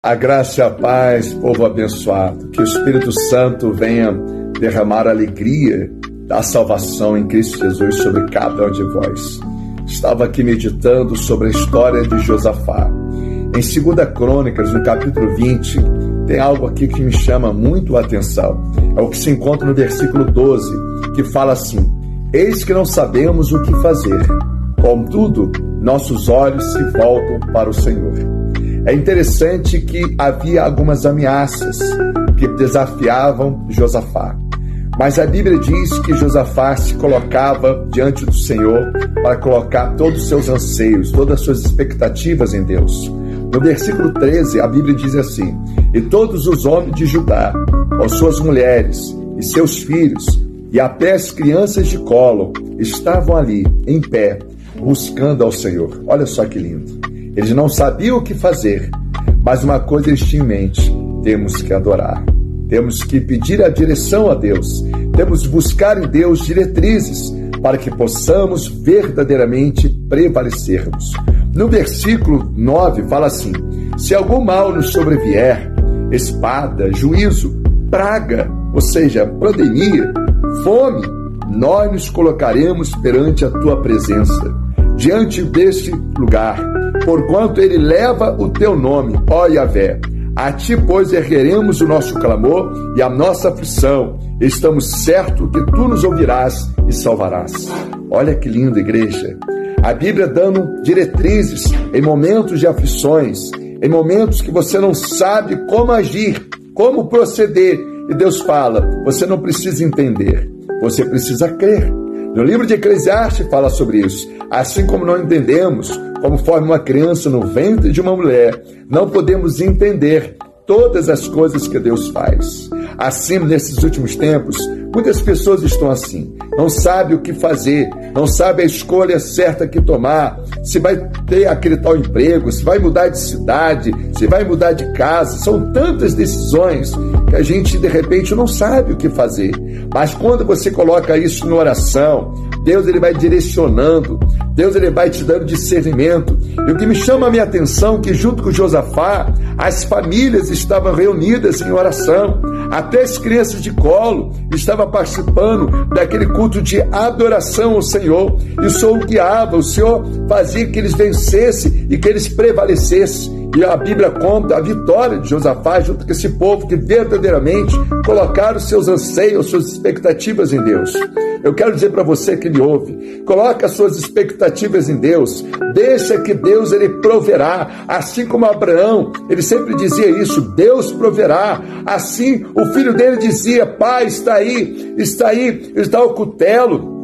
A graça e a paz, povo abençoado. Que o Espírito Santo venha derramar alegria da salvação em Cristo Jesus sobre cada um de vós. Estava aqui meditando sobre a história de Josafá. Em 2 Crônicas, no capítulo 20, tem algo aqui que me chama muito a atenção. É o que se encontra no versículo 12, que fala assim: Eis que não sabemos o que fazer, contudo, nossos olhos se voltam para o Senhor. É interessante que havia algumas ameaças que desafiavam Josafá. Mas a Bíblia diz que Josafá se colocava diante do Senhor para colocar todos os seus anseios, todas as suas expectativas em Deus. No versículo 13, a Bíblia diz assim: E todos os homens de Judá, com suas mulheres e seus filhos, e até as crianças de colo, estavam ali, em pé, buscando ao Senhor. Olha só que lindo. Eles não sabiam o que fazer, mas uma coisa eles tinham em mente: temos que adorar. Temos que pedir a direção a Deus. Temos que buscar em Deus diretrizes para que possamos verdadeiramente prevalecermos. No versículo 9 fala assim: Se algum mal nos sobrevier, espada, juízo, praga, ou seja, pandemia, fome, nós nos colocaremos perante a tua presença, diante deste lugar porquanto ele leva o teu nome, ó Yahvé. A ti, pois, ergueremos o nosso clamor e a nossa aflição. Estamos certos que tu nos ouvirás e salvarás. Olha que linda igreja. A Bíblia dando diretrizes em momentos de aflições, em momentos que você não sabe como agir, como proceder. E Deus fala: você não precisa entender, você precisa crer. No livro de Eclesiastes fala sobre isso. Assim como não entendemos como forma uma criança no ventre de uma mulher, não podemos entender todas as coisas que Deus faz. Assim, nesses últimos tempos, muitas pessoas estão assim, não sabem o que fazer, não sabem a escolha certa que tomar, se vai ter aquele tal emprego, se vai mudar de cidade, se vai mudar de casa. São tantas decisões que a gente de repente não sabe o que fazer. Mas quando você coloca isso na oração, Deus ele vai direcionando, Deus ele vai te dando discernimento. E o que me chama a minha atenção é que junto com Josafá, as famílias estavam reunidas em oração. Até as crianças de colo estavam participando daquele culto de adoração ao Senhor. E o Senhor guiava, o Senhor fazia que eles vencessem e que eles prevalecessem. E a Bíblia conta a vitória de Josafá junto com esse povo que verdadeiramente colocaram seus anseios, suas expectativas em Deus. Eu quero dizer para você que me ouve, coloque as suas expectativas em Deus, deixa que Deus ele proverá, assim como Abraão, ele sempre dizia isso, Deus proverá. Assim, o filho dele dizia: "Pai, está aí, está aí, está o cutelo,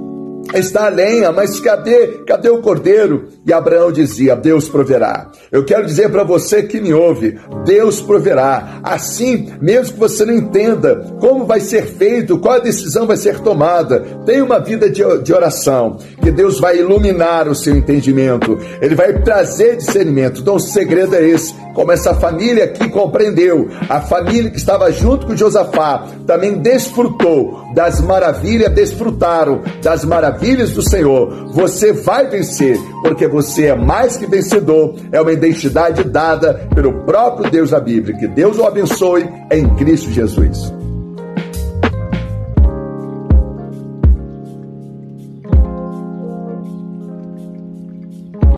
está a lenha, mas cadê, cadê o cordeiro? E Abraão dizia: Deus proverá. Eu quero dizer para você que me ouve: Deus proverá. Assim, mesmo que você não entenda como vai ser feito, qual a decisão vai ser tomada, tenha uma vida de, de oração, que Deus vai iluminar o seu entendimento, Ele vai trazer discernimento. Então, o segredo é esse: como essa família aqui compreendeu, a família que estava junto com Josafá também desfrutou das maravilhas, desfrutaram das maravilhas do Senhor. Você vai vencer, porque você é mais que vencedor. É uma identidade dada pelo próprio Deus da Bíblia. Que Deus o abençoe em Cristo Jesus.